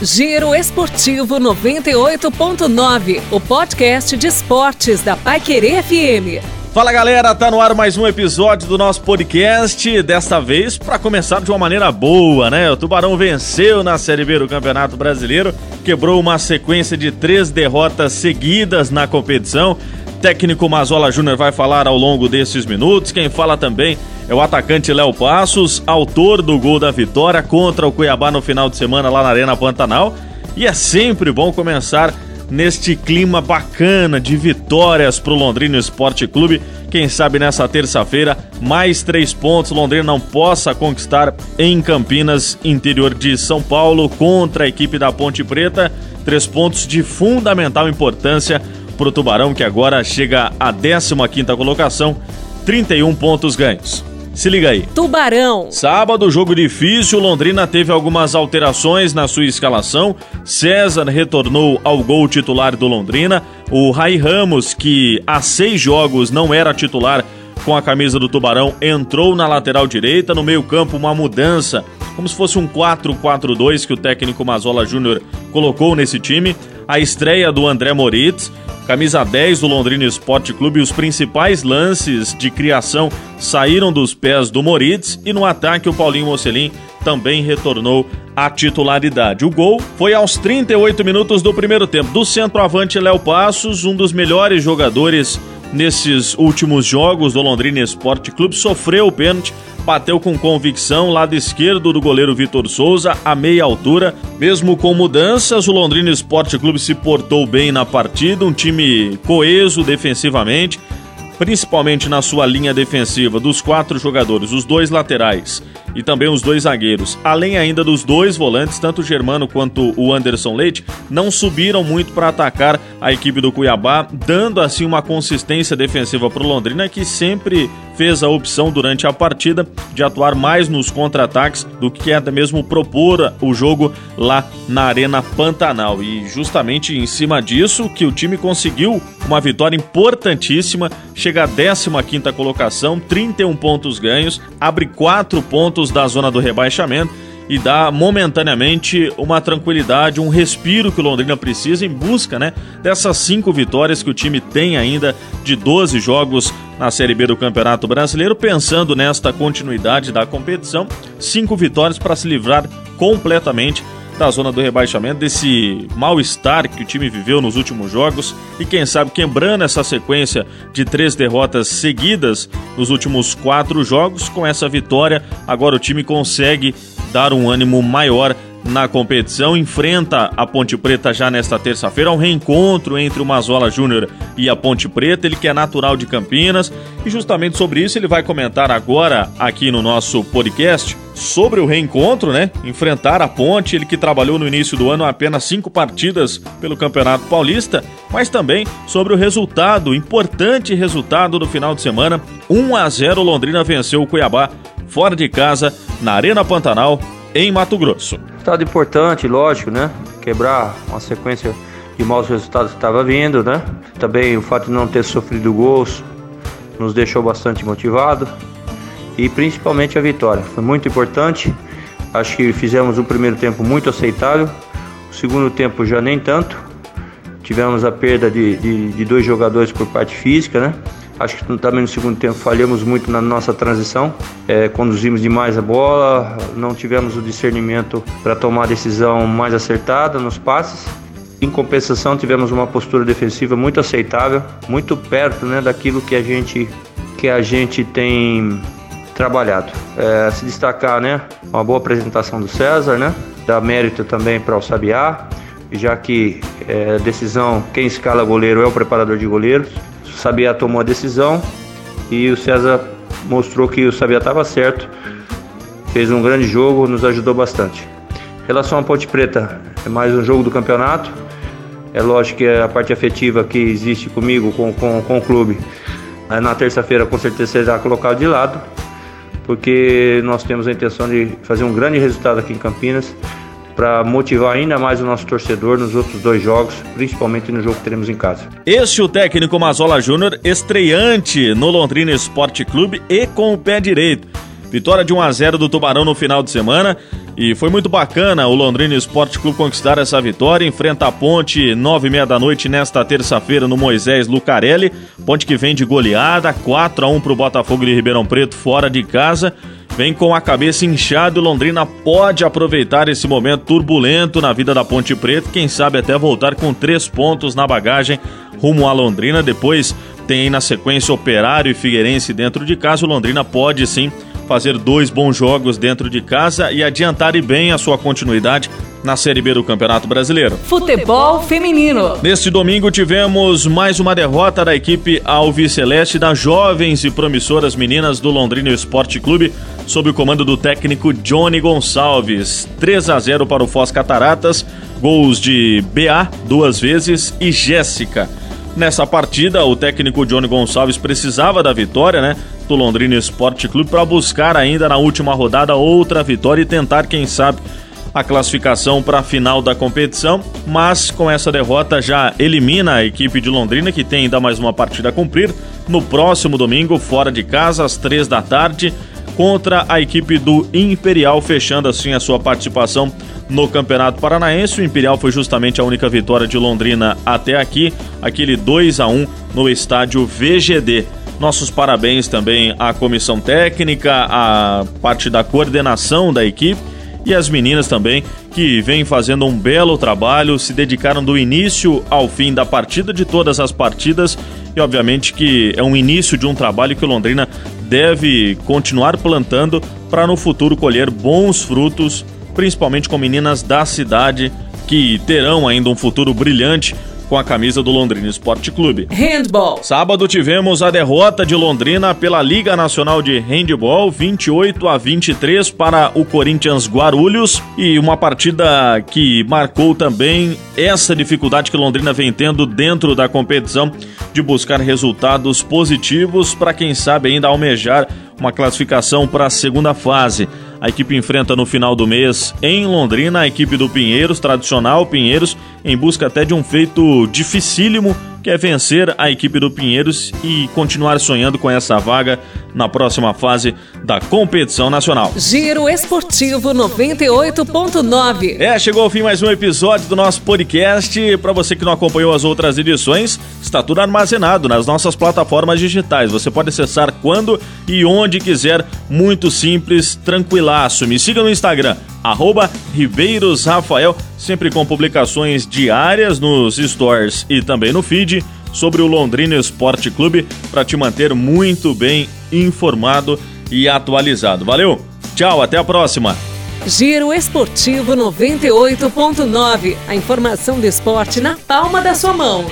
Giro Esportivo 98.9, o podcast de esportes da Paiquerê FM. Fala galera, tá no ar mais um episódio do nosso podcast. Desta vez para começar de uma maneira boa, né? O Tubarão venceu na Série B do Campeonato Brasileiro, quebrou uma sequência de três derrotas seguidas na competição. Técnico Mazola Júnior vai falar ao longo desses minutos. Quem fala também é o atacante Léo Passos, autor do gol da vitória contra o Cuiabá no final de semana lá na Arena Pantanal. E é sempre bom começar neste clima bacana de vitórias para o Londrina Esporte Clube. Quem sabe nessa terça-feira, mais três pontos Londrina não possa conquistar em Campinas, interior de São Paulo, contra a equipe da Ponte Preta. Três pontos de fundamental importância para o Tubarão, que agora chega à 15 quinta colocação, 31 pontos ganhos. Se liga aí. Tubarão. Sábado, jogo difícil. Londrina teve algumas alterações na sua escalação. César retornou ao gol titular do Londrina. O Rai Ramos, que há seis jogos não era titular com a camisa do Tubarão, entrou na lateral direita. No meio-campo, uma mudança, como se fosse um 4-4-2 que o técnico Mazola Júnior colocou nesse time. A estreia do André Moritz camisa 10 do Londrina Esporte Clube, os principais lances de criação saíram dos pés do Moritz e no ataque o Paulinho Mocelin também retornou à titularidade. O gol foi aos 38 minutos do primeiro tempo do centroavante Léo Passos, um dos melhores jogadores nesses últimos jogos do Londrina Esporte Clube, sofreu o pênalti bateu com convicção, lado esquerdo do goleiro Vitor Souza, a meia altura. Mesmo com mudanças, o Londrina Esporte Clube se portou bem na partida, um time coeso defensivamente, principalmente na sua linha defensiva, dos quatro jogadores, os dois laterais e também os dois zagueiros, além ainda dos dois volantes, tanto o Germano quanto o Anderson Leite, não subiram muito para atacar a equipe do Cuiabá, dando assim uma consistência defensiva para o Londrina que sempre fez a opção durante a partida de atuar mais nos contra-ataques do que até mesmo propor o jogo lá na Arena Pantanal. E justamente em cima disso que o time conseguiu uma vitória importantíssima, chega à 15ª colocação, 31 pontos ganhos, abre 4 pontos da zona do rebaixamento e dá momentaneamente uma tranquilidade, um respiro que o Londrina precisa em busca né, dessas cinco vitórias que o time tem ainda de 12 jogos na Série B do Campeonato Brasileiro, pensando nesta continuidade da competição, cinco vitórias para se livrar completamente da zona do rebaixamento, desse mal-estar que o time viveu nos últimos jogos. E quem sabe quebrando essa sequência de três derrotas seguidas nos últimos quatro jogos, com essa vitória, agora o time consegue dar um ânimo maior na competição, enfrenta a Ponte Preta já nesta terça-feira, um reencontro entre o Mazola Júnior e a Ponte Preta, ele que é natural de Campinas, e justamente sobre isso ele vai comentar agora aqui no nosso podcast sobre o reencontro, né? Enfrentar a Ponte, ele que trabalhou no início do ano apenas cinco partidas pelo Campeonato Paulista, mas também sobre o resultado, importante resultado do final de semana, 1 a 0 Londrina venceu o Cuiabá fora de casa na Arena Pantanal em Mato Grosso. Resultado importante, lógico, né? Quebrar uma sequência de maus resultados que estava vindo, né? Também o fato de não ter sofrido gols nos deixou bastante motivado e principalmente a vitória. Foi muito importante. Acho que fizemos um primeiro tempo muito aceitável, o segundo tempo já nem tanto. Tivemos a perda de, de, de dois jogadores por parte física, né? Acho que também no segundo tempo falhamos muito na nossa transição, é, conduzimos demais a bola, não tivemos o discernimento para tomar a decisão mais acertada nos passes. Em compensação, tivemos uma postura defensiva muito aceitável, muito perto né, daquilo que a gente, que a gente tem trabalhado. É, se destacar, né, uma boa apresentação do César, né, dá mérito também para o Sabiá, já que é, decisão, quem escala goleiro é o preparador de goleiros. Sabiá tomou a decisão e o César mostrou que o Sabiá estava certo. Fez um grande jogo, nos ajudou bastante. Em relação à Ponte Preta, é mais um jogo do campeonato. É lógico que a parte afetiva que existe comigo, com, com, com o clube, na terça-feira com certeza será colocado de lado, porque nós temos a intenção de fazer um grande resultado aqui em Campinas para motivar ainda mais o nosso torcedor nos outros dois jogos, principalmente no jogo que teremos em casa. Este o técnico Mazola Júnior, estreante no Londrina Esporte Clube e com o pé direito. Vitória de 1 a 0 do Tubarão no final de semana e foi muito bacana o Londrina Esporte Clube conquistar essa vitória. Enfrenta a Ponte nove e meia da noite nesta terça-feira no Moisés Lucarelli. Ponte que vem de goleada, 4 a 1 para o Botafogo de Ribeirão Preto fora de casa. Vem com a cabeça inchada e Londrina pode aproveitar esse momento turbulento na vida da Ponte Preta. Quem sabe até voltar com três pontos na bagagem rumo a Londrina. Depois tem aí na sequência Operário e Figueirense dentro de casa. O Londrina pode sim fazer dois bons jogos dentro de casa e adiantar e bem a sua continuidade na Série B do Campeonato Brasileiro. Futebol Feminino. Neste domingo tivemos mais uma derrota da equipe Alviceleste das jovens e promissoras meninas do Londrina Esporte Clube, sob o comando do técnico Johnny Gonçalves. 3 a 0 para o Foz Cataratas, gols de BA duas vezes e Jéssica. Nessa partida, o técnico Johnny Gonçalves precisava da vitória, né? Do Londrina Esporte Clube para buscar ainda na última rodada outra vitória e tentar, quem sabe, a classificação para a final da competição, mas com essa derrota já elimina a equipe de Londrina, que tem ainda mais uma partida a cumprir, no próximo domingo, fora de casa, às três da tarde, contra a equipe do Imperial, fechando assim a sua participação no Campeonato Paranaense. O Imperial foi justamente a única vitória de Londrina até aqui, aquele 2 a 1 no estádio VGD. Nossos parabéns também à comissão técnica, à parte da coordenação da equipe e as meninas também que vêm fazendo um belo trabalho, se dedicaram do início ao fim da partida de todas as partidas e obviamente que é um início de um trabalho que o Londrina deve continuar plantando para no futuro colher bons frutos principalmente com meninas da cidade que terão ainda um futuro brilhante com a camisa do Londrina Esporte Clube. Handball. Sábado tivemos a derrota de Londrina pela Liga Nacional de Handball, 28 a 23 para o Corinthians Guarulhos e uma partida que marcou também essa dificuldade que Londrina vem tendo dentro da competição de buscar resultados positivos para quem sabe ainda almejar uma classificação para a segunda fase. A equipe enfrenta no final do mês em Londrina a equipe do Pinheiros, tradicional Pinheiros, em busca até de um feito dificílimo que é vencer a equipe do Pinheiros e continuar sonhando com essa vaga na próxima fase da competição nacional. Giro Esportivo 98.9. É, chegou ao fim mais um episódio do nosso podcast. Para você que não acompanhou as outras edições, está tudo armazenado nas nossas plataformas digitais. Você pode acessar quando e onde quiser, muito simples, tranquilaço. Me siga no Instagram, arroba Ribeiros Rafael, sempre com publicações diárias nos stores e também no feed sobre o Londrina Esporte Clube para te manter muito bem informado e atualizado. Valeu, tchau, até a próxima. Giro Esportivo 98.9, a informação do esporte na palma da sua mão.